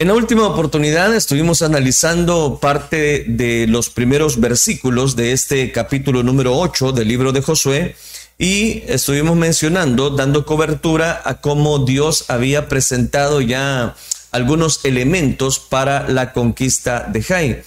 En la última oportunidad estuvimos analizando parte de los primeros versículos de este capítulo número 8 del libro de Josué y estuvimos mencionando, dando cobertura a cómo Dios había presentado ya algunos elementos para la conquista de Jai.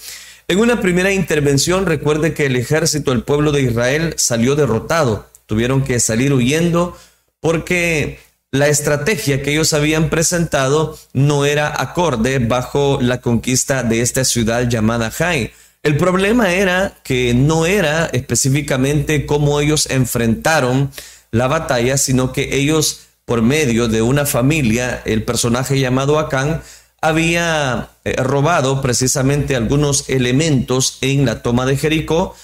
En una primera intervención, recuerde que el ejército del pueblo de Israel salió derrotado, tuvieron que salir huyendo porque la estrategia que ellos habían presentado no era acorde bajo la conquista de esta ciudad llamada Jai. El problema era que no era específicamente cómo ellos enfrentaron la batalla, sino que ellos, por medio de una familia, el personaje llamado Acán, había eh, robado precisamente algunos elementos en la toma de Jericó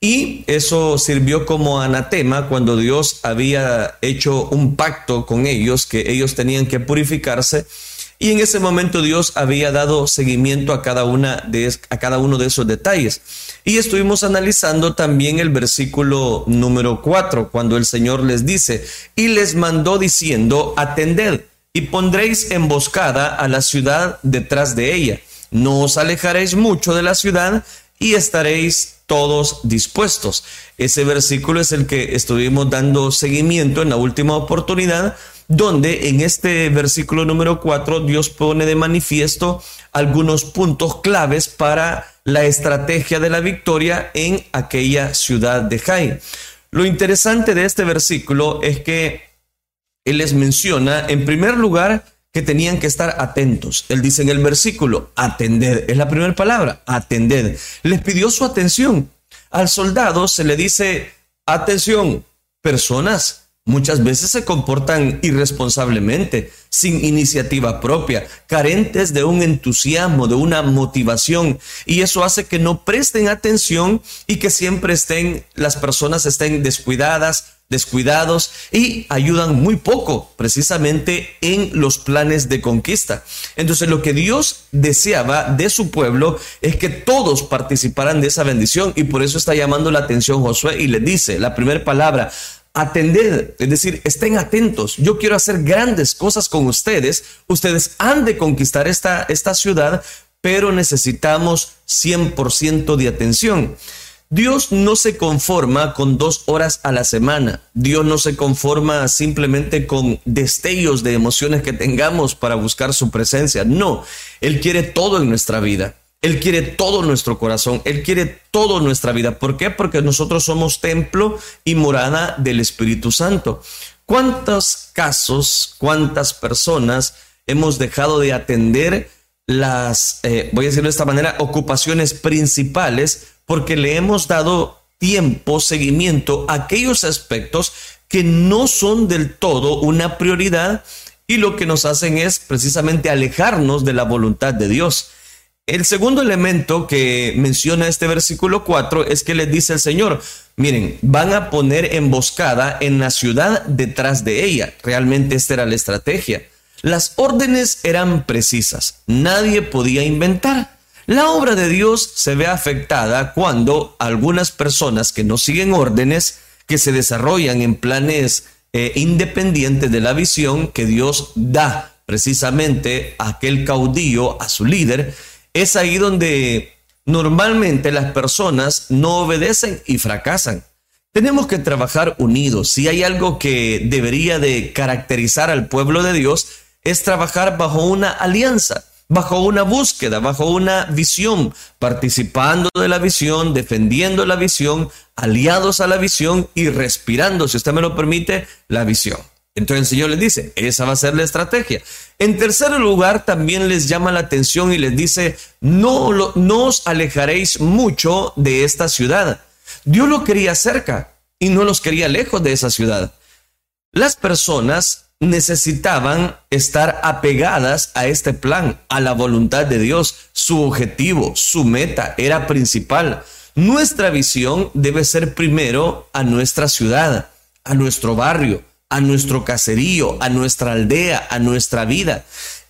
y eso sirvió como anatema cuando Dios había hecho un pacto con ellos, que ellos tenían que purificarse. Y en ese momento Dios había dado seguimiento a cada, una de, a cada uno de esos detalles. Y estuvimos analizando también el versículo número 4, cuando el Señor les dice, y les mandó diciendo, atended y pondréis emboscada a la ciudad detrás de ella. No os alejaréis mucho de la ciudad y estaréis todos dispuestos. Ese versículo es el que estuvimos dando seguimiento en la última oportunidad, donde en este versículo número 4 Dios pone de manifiesto algunos puntos claves para la estrategia de la victoria en aquella ciudad de Jai. Lo interesante de este versículo es que Él les menciona, en primer lugar, que tenían que estar atentos. Él dice en el versículo, atender, es la primera palabra, atender. Les pidió su atención. Al soldado se le dice, atención, personas muchas veces se comportan irresponsablemente, sin iniciativa propia, carentes de un entusiasmo, de una motivación, y eso hace que no presten atención y que siempre estén, las personas estén descuidadas, descuidados y ayudan muy poco precisamente en los planes de conquista. Entonces lo que Dios deseaba de su pueblo es que todos participaran de esa bendición y por eso está llamando la atención Josué y le dice la primera palabra, atended, es decir, estén atentos. Yo quiero hacer grandes cosas con ustedes. Ustedes han de conquistar esta, esta ciudad, pero necesitamos 100% de atención. Dios no se conforma con dos horas a la semana. Dios no se conforma simplemente con destellos de emociones que tengamos para buscar su presencia. No, Él quiere todo en nuestra vida. Él quiere todo nuestro corazón. Él quiere toda nuestra vida. ¿Por qué? Porque nosotros somos templo y morada del Espíritu Santo. ¿Cuántos casos, cuántas personas hemos dejado de atender las, eh, voy a decirlo de esta manera, ocupaciones principales porque le hemos dado tiempo, seguimiento a aquellos aspectos que no son del todo una prioridad y lo que nos hacen es precisamente alejarnos de la voluntad de Dios. El segundo elemento que menciona este versículo 4 es que le dice el Señor, miren, van a poner emboscada en la ciudad detrás de ella. Realmente esta era la estrategia. Las órdenes eran precisas, nadie podía inventar. La obra de Dios se ve afectada cuando algunas personas que no siguen órdenes, que se desarrollan en planes eh, independientes de la visión que Dios da precisamente a aquel caudillo, a su líder, es ahí donde normalmente las personas no obedecen y fracasan. Tenemos que trabajar unidos. Si hay algo que debería de caracterizar al pueblo de Dios, es trabajar bajo una alianza bajo una búsqueda, bajo una visión, participando de la visión, defendiendo la visión, aliados a la visión y respirando, si usted me lo permite, la visión. Entonces el Señor les dice, esa va a ser la estrategia. En tercer lugar, también les llama la atención y les dice, no, os alejaréis mucho de esta ciudad. Dios lo quería cerca y no los quería lejos de esa ciudad. Las personas necesitaban estar apegadas a este plan, a la voluntad de Dios. Su objetivo, su meta era principal. Nuestra visión debe ser primero a nuestra ciudad, a nuestro barrio, a nuestro caserío, a nuestra aldea, a nuestra vida.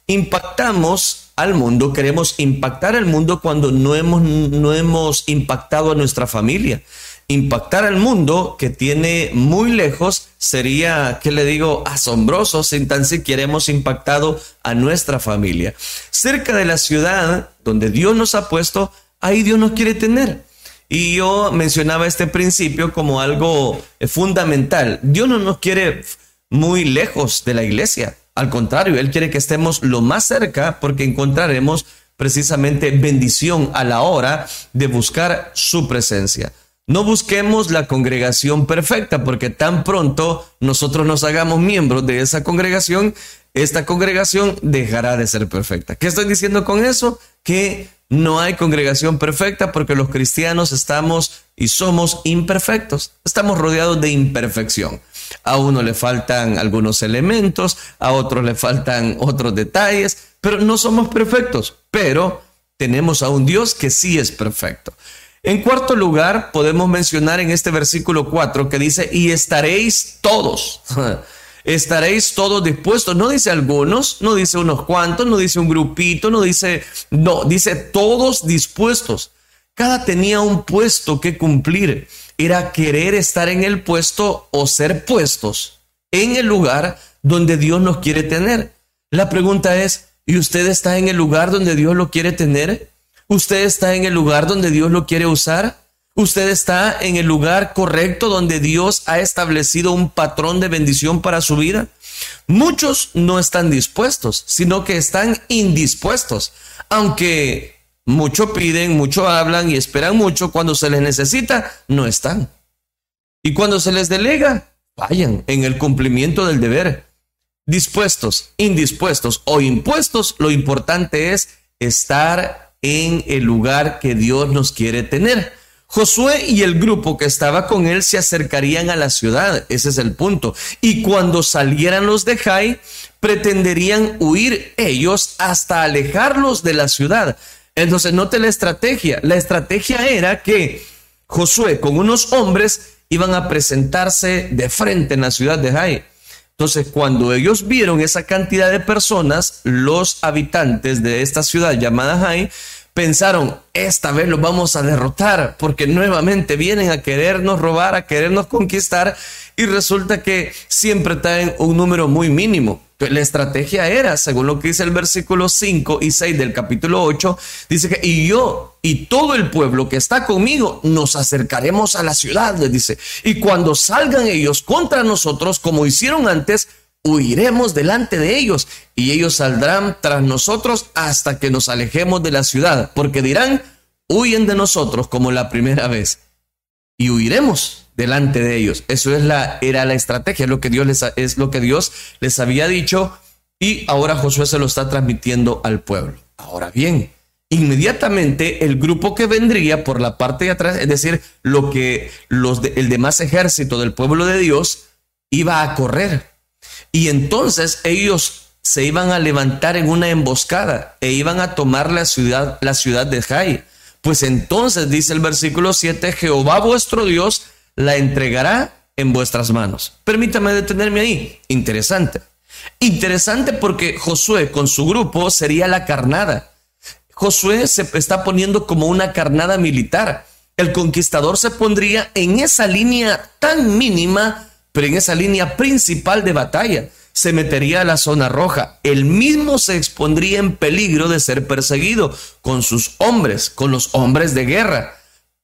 Impactamos al mundo, queremos impactar al mundo cuando no hemos, no hemos impactado a nuestra familia. Impactar al mundo que tiene muy lejos sería, ¿qué le digo?, asombroso sin tan siquiera hemos impactado a nuestra familia. Cerca de la ciudad donde Dios nos ha puesto, ahí Dios nos quiere tener. Y yo mencionaba este principio como algo eh, fundamental. Dios no nos quiere muy lejos de la iglesia. Al contrario, Él quiere que estemos lo más cerca porque encontraremos precisamente bendición a la hora de buscar su presencia. No busquemos la congregación perfecta, porque tan pronto nosotros nos hagamos miembros de esa congregación, esta congregación dejará de ser perfecta. ¿Qué estoy diciendo con eso? Que no hay congregación perfecta porque los cristianos estamos y somos imperfectos. Estamos rodeados de imperfección. A uno le faltan algunos elementos, a otros le faltan otros detalles, pero no somos perfectos. Pero tenemos a un Dios que sí es perfecto. En cuarto lugar, podemos mencionar en este versículo 4 que dice, y estaréis todos. estaréis todos dispuestos. No dice algunos, no dice unos cuantos, no dice un grupito, no dice, no, dice todos dispuestos. Cada tenía un puesto que cumplir. Era querer estar en el puesto o ser puestos en el lugar donde Dios nos quiere tener. La pregunta es, ¿y usted está en el lugar donde Dios lo quiere tener? ¿Usted está en el lugar donde Dios lo quiere usar? ¿Usted está en el lugar correcto donde Dios ha establecido un patrón de bendición para su vida? Muchos no están dispuestos, sino que están indispuestos. Aunque mucho piden, mucho hablan y esperan mucho, cuando se les necesita, no están. Y cuando se les delega, vayan en el cumplimiento del deber. Dispuestos, indispuestos o impuestos, lo importante es estar en el lugar que Dios nos quiere tener. Josué y el grupo que estaba con él se acercarían a la ciudad, ese es el punto. Y cuando salieran los de Jai, pretenderían huir ellos hasta alejarlos de la ciudad. Entonces, note la estrategia. La estrategia era que Josué con unos hombres iban a presentarse de frente en la ciudad de Jai. Entonces, cuando ellos vieron esa cantidad de personas, los habitantes de esta ciudad llamada Jai, pensaron, esta vez los vamos a derrotar, porque nuevamente vienen a querernos robar, a querernos conquistar, y resulta que siempre traen un número muy mínimo. La estrategia era, según lo que dice el versículo 5 y 6 del capítulo 8, dice que y yo y todo el pueblo que está conmigo nos acercaremos a la ciudad, les dice. Y cuando salgan ellos contra nosotros, como hicieron antes, huiremos delante de ellos y ellos saldrán tras nosotros hasta que nos alejemos de la ciudad, porque dirán, huyen de nosotros como la primera vez y huiremos delante de ellos. Eso es la, era la estrategia, es lo que Dios les, es lo que Dios les había dicho y ahora Josué se lo está transmitiendo al pueblo. Ahora bien, inmediatamente el grupo que vendría por la parte de atrás, es decir, lo que los el demás ejército del pueblo de Dios iba a correr. Y entonces ellos se iban a levantar en una emboscada e iban a tomar la ciudad, la ciudad de Jai. Pues entonces dice el versículo 7, Jehová vuestro Dios la entregará en vuestras manos. Permítame detenerme ahí. Interesante. Interesante porque Josué con su grupo sería la carnada. Josué se está poniendo como una carnada militar. El conquistador se pondría en esa línea tan mínima, pero en esa línea principal de batalla. Se metería a la zona roja. Él mismo se expondría en peligro de ser perseguido con sus hombres, con los hombres de guerra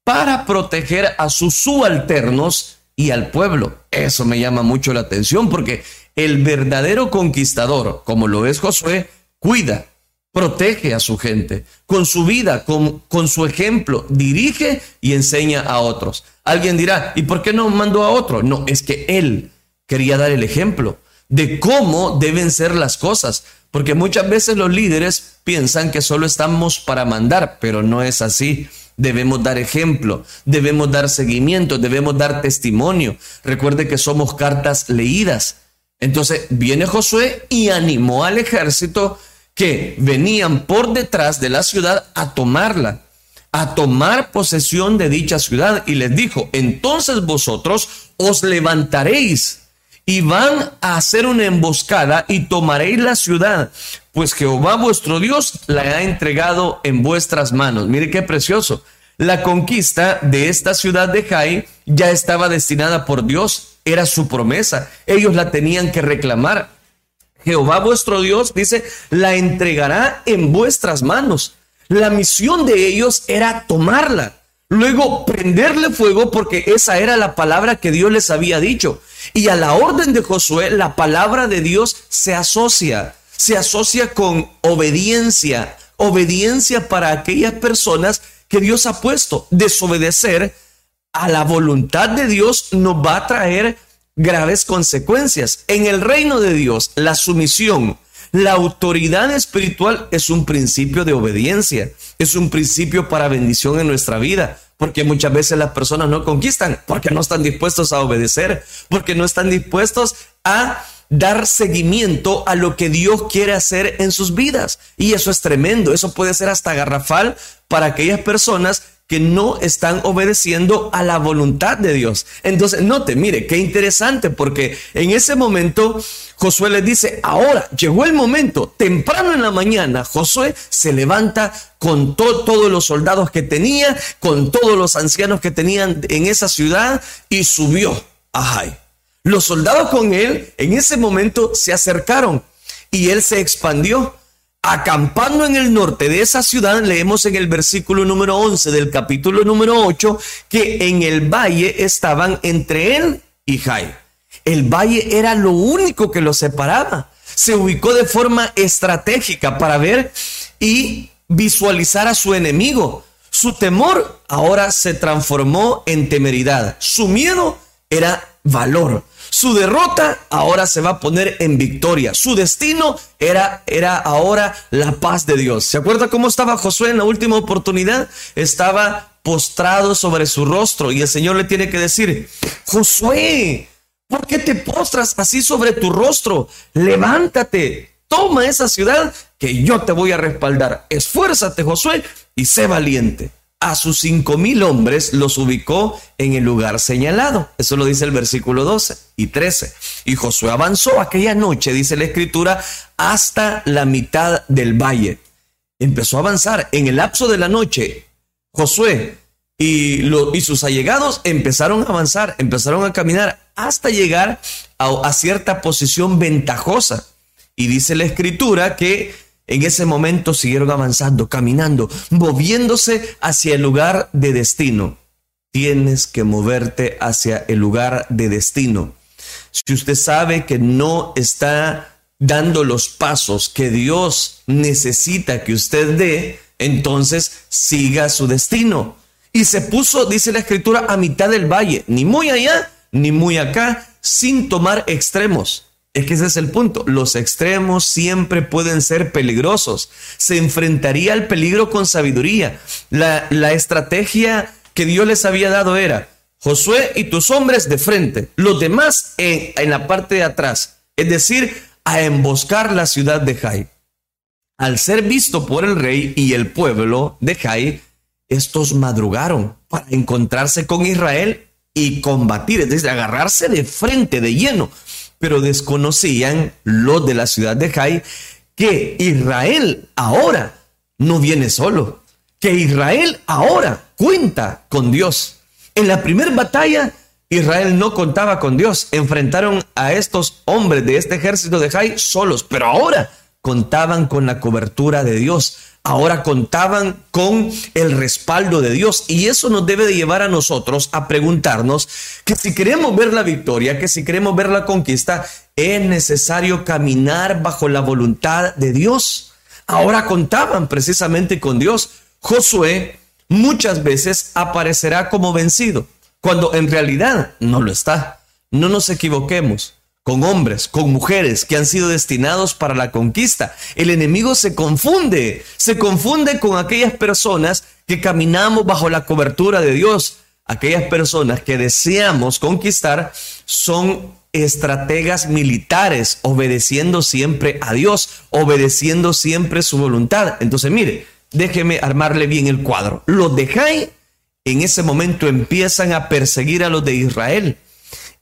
para proteger a sus subalternos y al pueblo. Eso me llama mucho la atención porque el verdadero conquistador, como lo es Josué, cuida, protege a su gente, con su vida, con, con, su ejemplo, dirige y enseña a otros. Alguien dirá, ¿y por qué no mandó a otro? No, es que él quería dar el ejemplo de cómo deben ser las cosas, porque muchas veces los líderes piensan que solo estamos para mandar, pero no es así debemos dar ejemplo, debemos dar seguimiento, debemos dar testimonio. Recuerde que somos cartas leídas. Entonces viene Josué y animó al ejército que venían por detrás de la ciudad a tomarla, a tomar posesión de dicha ciudad y les dijo, entonces vosotros os levantaréis y van a hacer una emboscada y tomaréis la ciudad, pues Jehová vuestro Dios la ha entregado en vuestras manos. Mire qué precioso. La conquista de esta ciudad de Jai ya estaba destinada por Dios, era su promesa. Ellos la tenían que reclamar. Jehová vuestro Dios, dice, la entregará en vuestras manos. La misión de ellos era tomarla. Luego prenderle fuego porque esa era la palabra que Dios les había dicho. Y a la orden de Josué, la palabra de Dios se asocia, se asocia con obediencia, obediencia para aquellas personas que Dios ha puesto. Desobedecer a la voluntad de Dios nos va a traer graves consecuencias. En el reino de Dios, la sumisión, la autoridad espiritual es un principio de obediencia, es un principio para bendición en nuestra vida, porque muchas veces las personas no conquistan, porque no están dispuestos a obedecer, porque no están dispuestos a dar seguimiento a lo que Dios quiere hacer en sus vidas. Y eso es tremendo, eso puede ser hasta garrafal para aquellas personas que no están obedeciendo a la voluntad de Dios. Entonces, note, mire, qué interesante, porque en ese momento Josué le dice, ahora llegó el momento, temprano en la mañana, Josué se levanta con todos los soldados que tenía, con todos los ancianos que tenían en esa ciudad y subió a Jai. Los soldados con él en ese momento se acercaron y él se expandió acampando en el norte de esa ciudad, leemos en el versículo número 11 del capítulo número 8, que en el valle estaban entre él y Jai. El valle era lo único que lo separaba. Se ubicó de forma estratégica para ver y visualizar a su enemigo. Su temor ahora se transformó en temeridad. Su miedo era valor. Su derrota ahora se va a poner en victoria. Su destino era, era ahora la paz de Dios. ¿Se acuerda cómo estaba Josué en la última oportunidad? Estaba postrado sobre su rostro y el Señor le tiene que decir, Josué, ¿por qué te postras así sobre tu rostro? Levántate, toma esa ciudad que yo te voy a respaldar. Esfuérzate, Josué, y sé valiente a sus cinco mil hombres los ubicó en el lugar señalado. Eso lo dice el versículo 12 y 13. Y Josué avanzó aquella noche, dice la escritura, hasta la mitad del valle. Empezó a avanzar. En el lapso de la noche, Josué y, y sus allegados empezaron a avanzar, empezaron a caminar hasta llegar a cierta posición ventajosa. Y dice la escritura que en ese momento siguieron avanzando, caminando, moviéndose hacia el lugar de destino. Tienes que moverte hacia el lugar de destino. Si usted sabe que no está dando los pasos que Dios necesita que usted dé, entonces siga su destino. Y se puso, dice la escritura, a mitad del valle, ni muy allá, ni muy acá, sin tomar extremos. Es que ese es el punto. Los extremos siempre pueden ser peligrosos. Se enfrentaría al peligro con sabiduría. La, estrategia que Dios les había dado era Josué y tus hombres de frente, los demás en, en la parte de atrás. Es decir, a emboscar la ciudad de Jai. Al ser visto por el rey y el pueblo de Jai, estos madrugaron para encontrarse con Israel y combatir, es decir, agarrarse de frente, de lleno pero desconocían los de la ciudad de Jai que Israel ahora no viene solo, que Israel ahora cuenta con Dios. En la primera batalla, Israel no contaba con Dios. Enfrentaron a estos hombres de este ejército de Jai solos, pero ahora contaban con la cobertura de Dios ahora contaban con el respaldo de Dios. Y eso nos debe de llevar a nosotros a preguntarnos que si queremos ver la victoria, que si queremos ver la conquista, es necesario caminar bajo la voluntad de Dios. Ahora contaban precisamente con Dios. Josué muchas veces aparecerá como vencido, cuando en realidad no lo está. No nos equivoquemos con hombres, con mujeres que han sido destinados para la conquista. El enemigo se confunde, se confunde con aquellas personas que caminamos bajo la cobertura de Dios. Aquellas personas que deseamos conquistar son estrategas militares, obedeciendo siempre a Dios, obedeciendo siempre su voluntad. Entonces, mire, déjeme armarle bien el cuadro. Los de Jai en ese momento empiezan a perseguir a los de Israel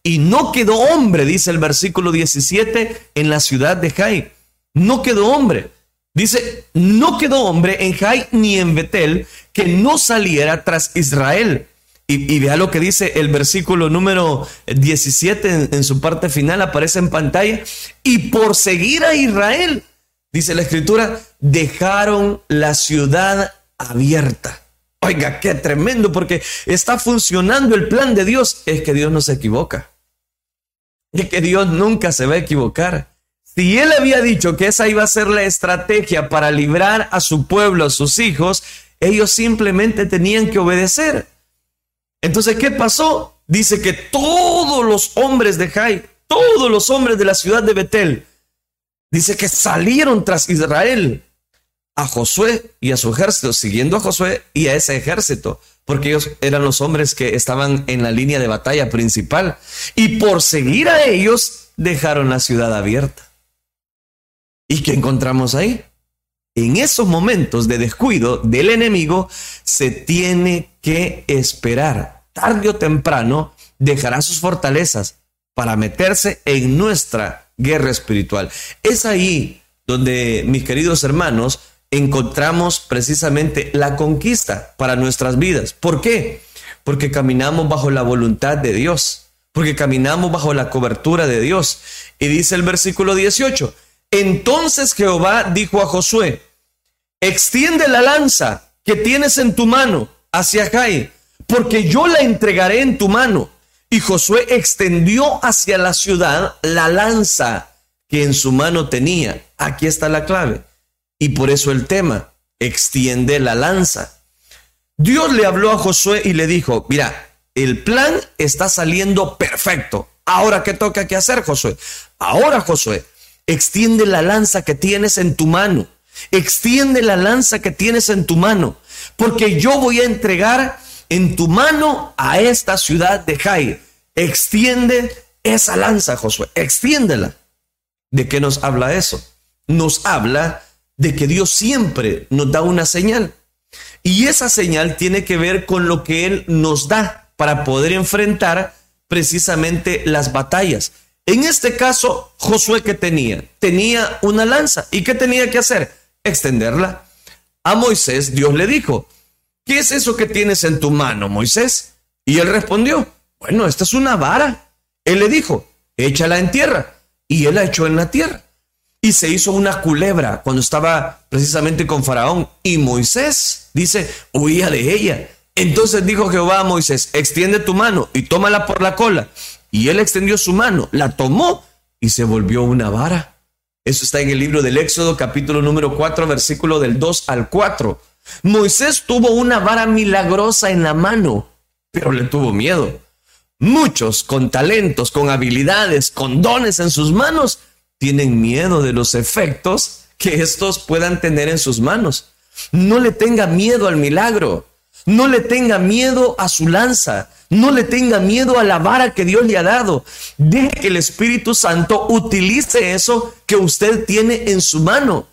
y no quedó hombre, dice el versículo 17, en la ciudad de Jai. No quedó hombre. Dice, no quedó hombre en Jai ni en Betel que no saliera tras Israel. Y, vea lo que dice el versículo número 17 en, en su parte final, aparece en pantalla. Y por seguir a Israel, dice la escritura, dejaron la ciudad abierta. Oiga, qué tremendo, porque está funcionando el plan de Dios. Es que Dios no se equivoca. Es que Dios nunca se va a equivocar. Si Él había dicho que esa iba a ser la estrategia para librar a su pueblo, a sus hijos, ellos simplemente tenían que obedecer. Entonces, ¿qué pasó? Dice que todos los hombres de Jai, todos los hombres de la ciudad de Betel, dice que salieron tras Israel a Josué y a su ejército, siguiendo a Josué y a ese ejército, porque ellos eran los hombres que estaban en la línea de batalla principal. Y por seguir a ellos, dejaron la ciudad abierta. ¿Y qué encontramos ahí? En esos momentos de descuido del enemigo, se tiene que esperar. Tarde o temprano, dejará sus fortalezas para meterse en nuestra guerra espiritual. Es ahí donde, mis queridos hermanos, encontramos precisamente la conquista para nuestras vidas. ¿Por qué? Porque caminamos bajo la voluntad de Dios, porque caminamos bajo la cobertura de Dios. Y dice el versículo 18, entonces Jehová dijo a Josué, extiende la lanza que tienes en tu mano hacia Jai, porque yo la entregaré en tu mano. Y Josué extendió hacia la ciudad la lanza que en su mano tenía. Aquí está la clave y por eso el tema, extiende la lanza. Dios le habló a Josué y le dijo, mira, el plan está saliendo perfecto. Ahora, ¿qué toca que hacer, Josué? Ahora, Josué, extiende la lanza que tienes en tu mano. Extiende la lanza que tienes en tu mano, porque yo voy a entregar en tu mano a esta ciudad de Jai. Extiende esa lanza, Josué, extiéndela. ¿De qué nos habla eso? Nos habla de que Dios siempre nos da una señal. Y esa señal tiene que ver con lo que Él nos da para poder enfrentar precisamente las batallas. En este caso, Josué que tenía? Tenía una lanza. ¿Y qué tenía que hacer? Extenderla. A Moisés Dios le dijo, ¿qué es eso que tienes en tu mano, Moisés? Y él respondió, bueno, esta es una vara. Él le dijo, échala en tierra. Y él la echó en la tierra y se hizo una culebra cuando estaba precisamente con Faraón. Y Moisés, dice, huía de ella. Entonces dijo Jehová a Moisés, extiende tu mano y tómala por la cola. Y él extendió su mano, la tomó y se volvió una vara. Eso está en el libro del Éxodo capítulo número 4, versículo del 2 al 4. Moisés tuvo una vara milagrosa en la mano, pero le tuvo miedo. Muchos con talentos, con habilidades, con dones en sus manos, tienen miedo de los efectos que estos puedan tener en sus manos. No le tenga miedo al milagro. No le tenga miedo a su lanza. No le tenga miedo a la vara que Dios le ha dado. Deje que el Espíritu Santo utilice eso que usted tiene en su mano.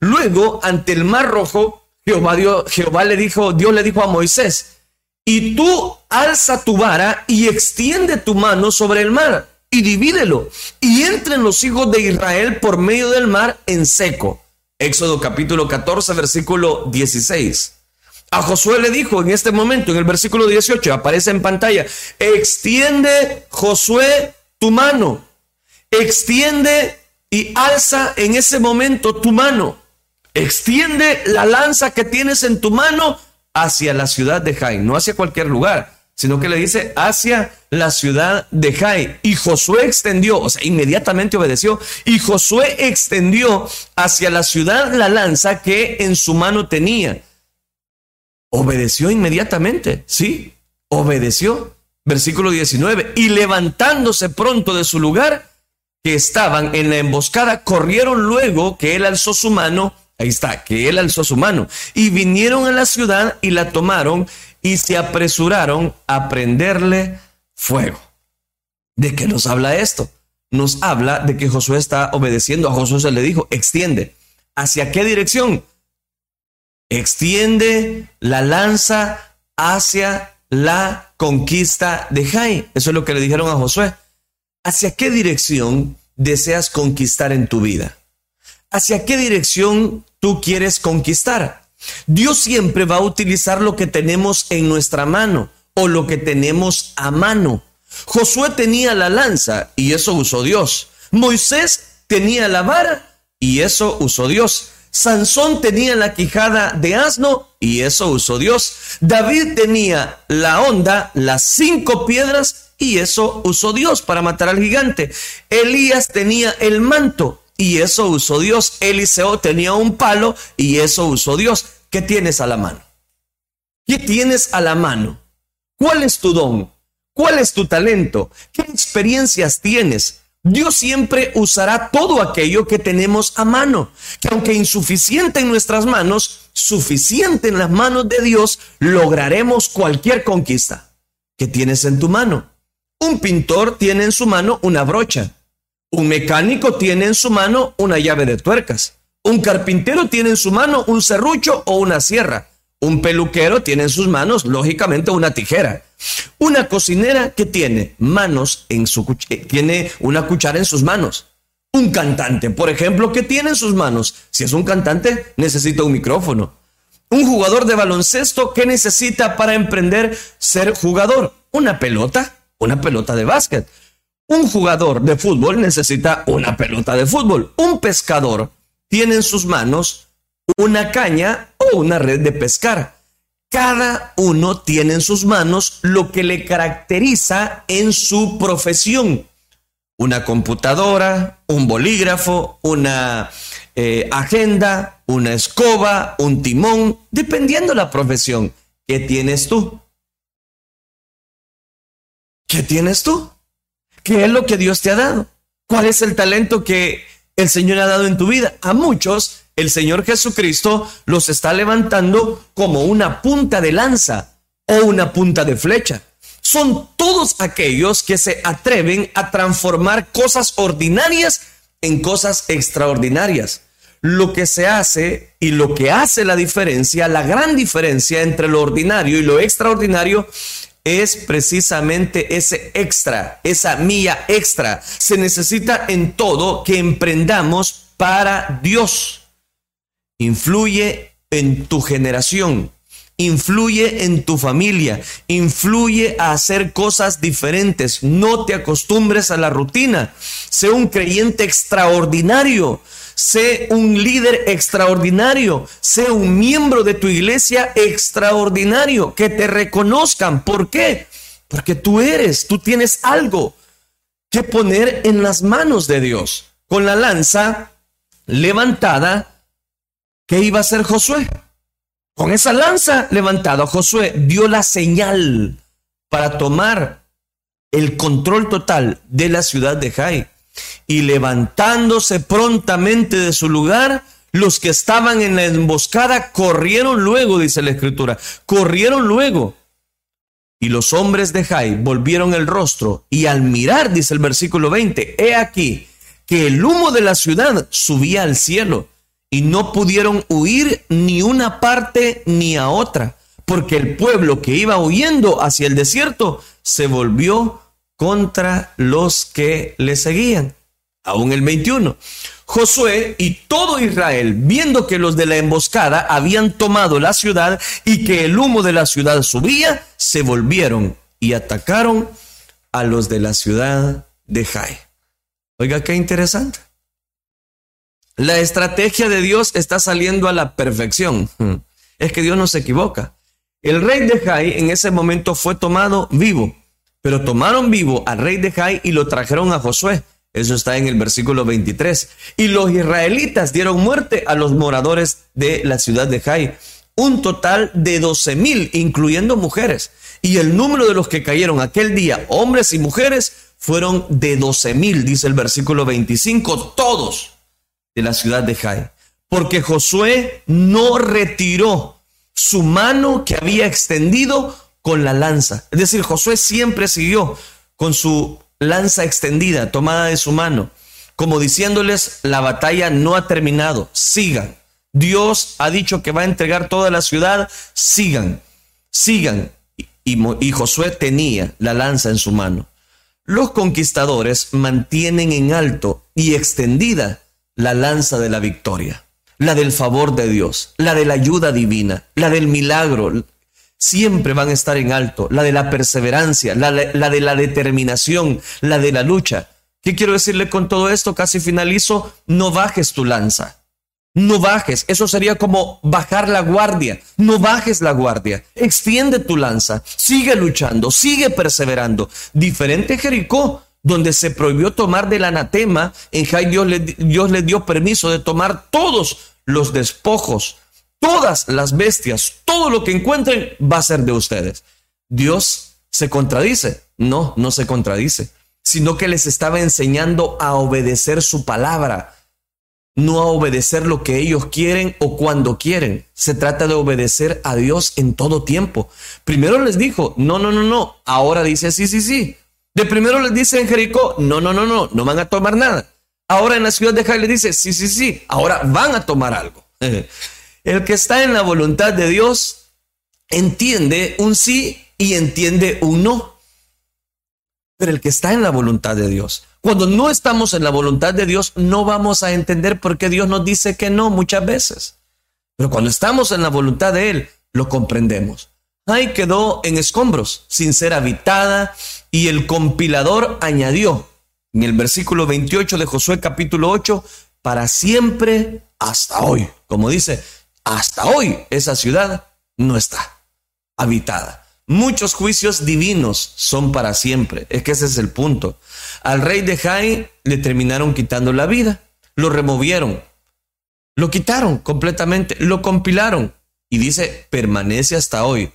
Luego, ante el mar rojo, Jehová, Jehová le dijo, Dios le dijo a Moisés, y tú alza tu vara y extiende tu mano sobre el mar y divídelo, y entren los hijos de Israel por medio del mar en seco. Éxodo capítulo 14, versículo 16. A Josué le dijo en este momento, en el versículo 18, aparece en pantalla, extiende Josué tu mano, extiende y alza en ese momento tu mano, extiende la lanza que tienes en tu mano hacia la ciudad de Jaén, no hacia cualquier lugar, sino que le dice hacia la ciudad de Jai. Y Josué extendió, o sea, inmediatamente obedeció, y Josué extendió hacia la ciudad la lanza que en su mano tenía. Obedeció inmediatamente, sí, obedeció. Versículo 19, y levantándose pronto de su lugar, que estaban en la emboscada, corrieron luego que él alzó su mano, ahí está, que él alzó su mano, y vinieron a la ciudad y la tomaron y se apresuraron a prenderle fuego. ¿De qué nos habla esto? Nos habla de que Josué está obedeciendo. A Josué se le dijo, extiende. ¿Hacia qué dirección? Extiende la lanza hacia la conquista de Jai. Eso es lo que le dijeron a Josué. ¿Hacia qué dirección deseas conquistar en tu vida? ¿Hacia qué dirección tú quieres conquistar? Dios siempre va a utilizar lo que tenemos en nuestra mano o lo que tenemos a mano. Josué tenía la lanza y eso usó Dios. Moisés tenía la vara y eso usó Dios. Sansón tenía la quijada de asno y eso usó Dios. David tenía la onda, las cinco piedras y eso usó Dios para matar al gigante. Elías tenía el manto y eso usó Dios. Eliseo tenía un palo y eso usó Dios. ¿Qué tienes a la mano? ¿Qué tienes a la mano? ¿Cuál es tu don? ¿Cuál es tu talento? ¿Qué experiencias tienes? Dios siempre usará todo aquello que tenemos a mano, que aunque insuficiente en nuestras manos, suficiente en las manos de Dios, lograremos cualquier conquista. ¿Qué tienes en tu mano? Un pintor tiene en su mano una brocha. Un mecánico tiene en su mano una llave de tuercas. Un carpintero tiene en su mano un serrucho o una sierra. Un peluquero tiene en sus manos, lógicamente, una tijera. Una cocinera que tiene manos en su eh, tiene una cuchara en sus manos. Un cantante, por ejemplo, que tiene en sus manos, si es un cantante, necesita un micrófono. Un jugador de baloncesto que necesita para emprender ser jugador, una pelota, una pelota de básquet. Un jugador de fútbol necesita una pelota de fútbol. Un pescador tiene en sus manos una caña o una red de pescar. Cada uno tiene en sus manos lo que le caracteriza en su profesión. Una computadora, un bolígrafo, una eh, agenda, una escoba, un timón, dependiendo la profesión. ¿Qué tienes tú? ¿Qué tienes tú? ¿Qué es lo que Dios te ha dado? ¿Cuál es el talento que el Señor ha dado en tu vida? A muchos el Señor Jesucristo los está levantando como una punta de lanza o una punta de flecha. Son todos aquellos que se atreven a transformar cosas ordinarias en cosas extraordinarias. Lo que se hace y lo que hace la diferencia, la gran diferencia entre lo ordinario y lo extraordinario es precisamente ese extra, esa milla extra. Se necesita en todo que emprendamos para Dios influye en tu generación, influye en tu familia, influye a hacer cosas diferentes. No te acostumbres a la rutina. Sé un creyente extraordinario. Sé un líder extraordinario. Sé un miembro de tu iglesia extraordinario. Que te reconozcan. ¿Por qué? Porque tú eres, tú tienes algo que poner en las manos de Dios. Con la lanza levantada, ¿Qué iba a hacer Josué? Con esa lanza levantada, Josué dio la señal para tomar el control total de la ciudad de Jai. Y levantándose prontamente de su lugar, los que estaban en la emboscada corrieron luego, dice la escritura, corrieron luego. Y los hombres de Jai volvieron el rostro y al mirar, dice el versículo 20, he aquí que el humo de la ciudad subía al cielo y no pudieron huir ni una parte ni a otra, porque el pueblo que iba huyendo hacia el desierto se volvió contra los que le seguían. Aún el 21. Josué y todo Israel, viendo que los de la emboscada habían tomado la ciudad y que el humo de la ciudad subía, se volvieron y atacaron a los de la ciudad de Jai. Oiga, qué interesante. La estrategia de Dios está saliendo a la perfección. Es que Dios no se equivoca. El rey de Jai en ese momento fue tomado vivo, pero tomaron vivo al rey de Jai y lo trajeron a Josué. Eso está en el versículo 23. Y los israelitas dieron muerte a los moradores de la ciudad de Jai. Un total de 12 mil, incluyendo mujeres. Y el número de los que cayeron aquel día, hombres y mujeres, fueron de 12 mil, dice el versículo 25, todos de la ciudad de Jai, porque Josué no retiró su mano que había extendido con la lanza. Es decir, Josué siempre siguió con su lanza extendida, tomada de su mano, como diciéndoles, la batalla no ha terminado, sigan. Dios ha dicho que va a entregar toda la ciudad, sigan, sigan. Y, y Josué tenía la lanza en su mano. Los conquistadores mantienen en alto y extendida la lanza de la victoria. la del favor de Dios, la de la ayuda divina, la del milagro, siempre van a estar en alto, la de la perseverancia, la de, la de la determinación, la de la lucha. ¿Qué quiero decirle con todo esto? Casi finalizo, no bajes tu lanza. No bajes, eso sería como bajar la guardia. No bajes la guardia, extiende tu lanza, sigue luchando, sigue perseverando. Diferente Jericó, donde se prohibió tomar del anatema, en Jai Dios le dio permiso de tomar todos los despojos, todas las bestias, todo lo que encuentren va a ser de ustedes. Dios se contradice. No, no se contradice, sino que les estaba enseñando a obedecer su palabra no a obedecer lo que ellos quieren o cuando quieren. Se trata de obedecer a Dios en todo tiempo. Primero les dijo, no, no, no, no. Ahora dice, sí, sí, sí. De primero les dice en Jericó, no, no, no, no, no van a tomar nada. Ahora en la ciudad de Jai le dice, sí, sí, sí, ahora van a tomar algo. El que está en la voluntad de Dios entiende un sí y entiende un no. Pero el que está en la voluntad de Dios cuando no estamos en la voluntad de Dios, no vamos a entender por qué Dios nos dice que no muchas veces. Pero cuando estamos en la voluntad de Él, lo comprendemos. Ahí quedó en escombros, sin ser habitada, y el compilador añadió en el versículo 28 de Josué capítulo 8, para siempre hasta hoy. Como dice, hasta hoy esa ciudad no está habitada. Muchos juicios divinos son para siempre. Es que ese es el punto. Al rey de Jai le terminaron quitando la vida. Lo removieron. Lo quitaron completamente. Lo compilaron. Y dice, permanece hasta hoy.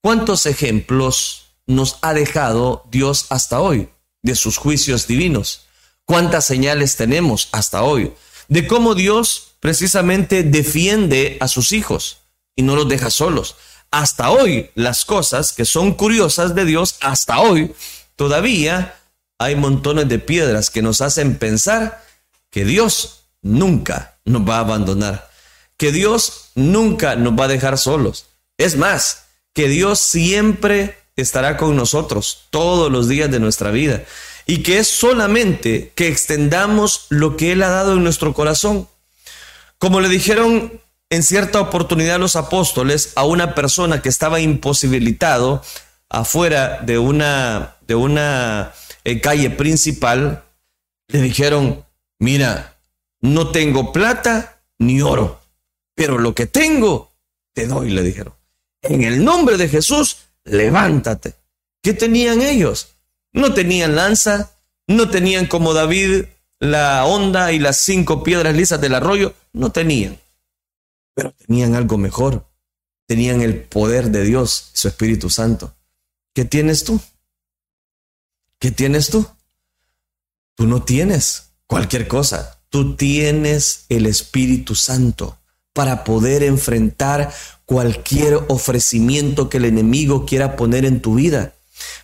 ¿Cuántos ejemplos nos ha dejado Dios hasta hoy de sus juicios divinos? ¿Cuántas señales tenemos hasta hoy de cómo Dios precisamente defiende a sus hijos y no los deja solos? hasta hoy las cosas que son curiosas de Dios, hasta hoy, todavía hay montones de piedras que nos hacen pensar que Dios nunca nos va a abandonar, que Dios nunca nos va a dejar solos. Es más, que Dios siempre estará con nosotros todos los días de nuestra vida y que es solamente que extendamos lo que Él ha dado en nuestro corazón. Como le dijeron en cierta oportunidad los apóstoles a una persona que estaba imposibilitado afuera de una, de una eh, calle principal, le dijeron, mira, no tengo plata ni oro, pero lo que tengo te doy, le dijeron. En el nombre de Jesús, levántate. ¿Qué tenían ellos? No tenían lanza, no tenían como David la onda y las cinco piedras lisas del arroyo, no tenían pero tenían algo mejor. Tenían el poder de Dios, su Espíritu Santo. ¿Qué tienes tú? ¿Qué tienes tú? Tú no tienes cualquier cosa. Tú tienes el Espíritu Santo para poder enfrentar cualquier ofrecimiento que el enemigo quiera poner en tu vida.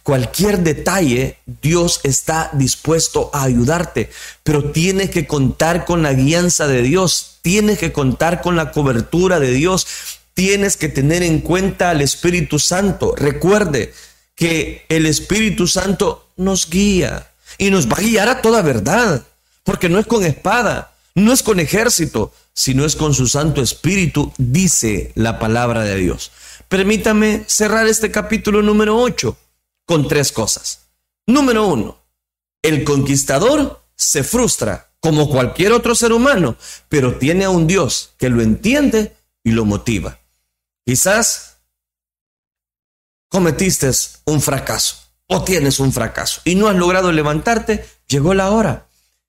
Cualquier detalle, Dios está dispuesto a ayudarte, pero tienes que contar con la guianza de Dios, tienes que contar con la cobertura de Dios, tienes que tener en cuenta al Espíritu Santo. Recuerde que el Espíritu Santo nos guía y nos va a guiar a toda verdad, porque no es con espada, no es con ejército, sino es con su Santo Espíritu, dice la palabra de Dios. Permítame cerrar este capítulo número 8 con tres cosas. Número uno, el conquistador se frustra como cualquier otro ser humano, pero tiene a un Dios que lo entiende y lo motiva. Quizás cometiste un fracaso o tienes un fracaso y no has logrado levantarte, llegó la hora.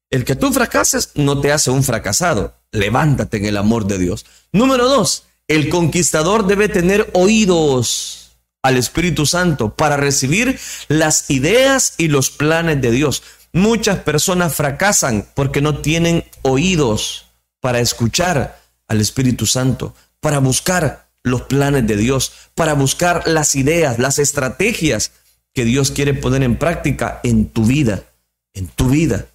El que tú fracases no te hace un fracasado. Levántate en el amor de Dios. Número dos, el conquistador debe tener oídos al Espíritu Santo para recibir las ideas y los planes de Dios. Muchas personas fracasan porque no tienen oídos para escuchar al Espíritu Santo, para buscar los planes de Dios, para buscar las ideas, las estrategias que Dios quiere poner en práctica en tu vida, en tu vida.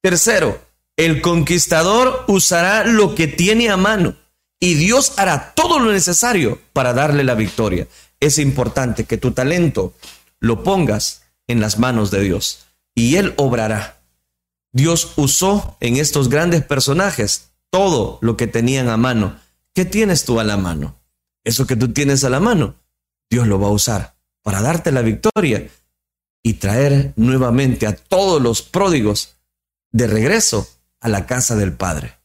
Tercero, el conquistador usará lo que tiene a mano y Dios hará todo lo necesario para darle la victoria es importante que tu talento lo pongas en las manos de Dios y Él obrará. Dios usó en estos grandes personajes todo lo que tenían a mano. ¿Qué tienes tú a la mano? Eso que tú tienes a la mano, Dios lo va a usar para darte la victoria y traer nuevamente a todos los pródigos de regreso a la casa del Padre.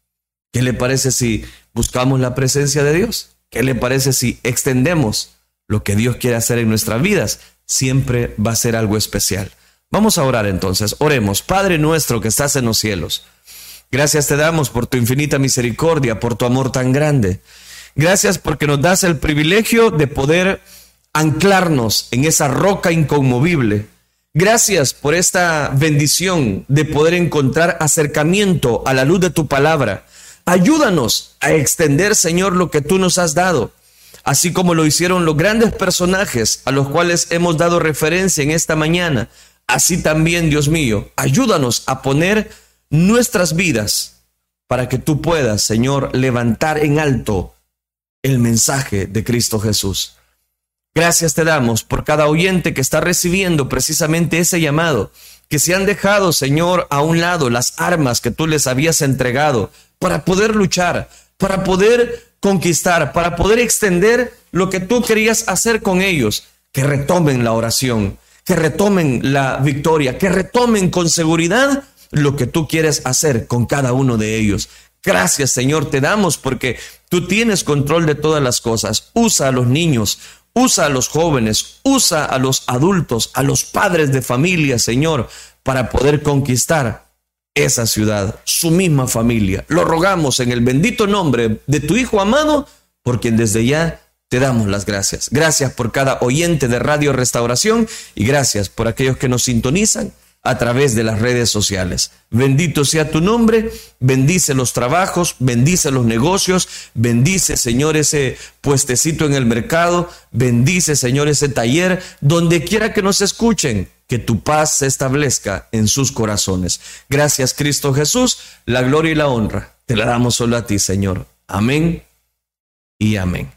¿Qué le parece si buscamos la presencia de Dios? ¿Qué le parece si extendemos lo que Dios quiere hacer en nuestras vidas? Siempre va a ser algo especial. Vamos a orar entonces. Oremos. Padre nuestro que estás en los cielos. Gracias te damos por tu infinita misericordia, por tu amor tan grande. Gracias porque nos das el privilegio de poder anclarnos en esa roca inconmovible. Gracias por esta bendición de poder encontrar acercamiento a la luz de tu palabra. Ayúdanos a extender, Señor, lo que tú nos has dado, así como lo hicieron los grandes personajes a los cuales hemos dado referencia en esta mañana. Así también, Dios mío, ayúdanos a poner nuestras vidas para que tú puedas, Señor, levantar en alto el mensaje de Cristo Jesús. Gracias te damos por cada oyente que está recibiendo precisamente ese llamado, que se han dejado, Señor, a un lado las armas que tú les habías entregado para poder luchar, para poder conquistar, para poder extender lo que tú querías hacer con ellos, que retomen la oración, que retomen la victoria, que retomen con seguridad lo que tú quieres hacer con cada uno de ellos. Gracias Señor, te damos porque tú tienes control de todas las cosas. Usa a los niños, usa a los jóvenes, usa a los adultos, a los padres de familia, Señor, para poder conquistar esa ciudad, su misma familia. Lo rogamos en el bendito nombre de tu Hijo amado, por quien desde ya te damos las gracias. Gracias por cada oyente de Radio Restauración y gracias por aquellos que nos sintonizan a través de las redes sociales. Bendito sea tu nombre, bendice los trabajos, bendice los negocios, bendice, Señor, ese puestecito en el mercado, bendice, Señor, ese taller, donde quiera que nos escuchen, que tu paz se establezca en sus corazones. Gracias, Cristo Jesús, la gloria y la honra te la damos solo a ti, Señor. Amén y amén.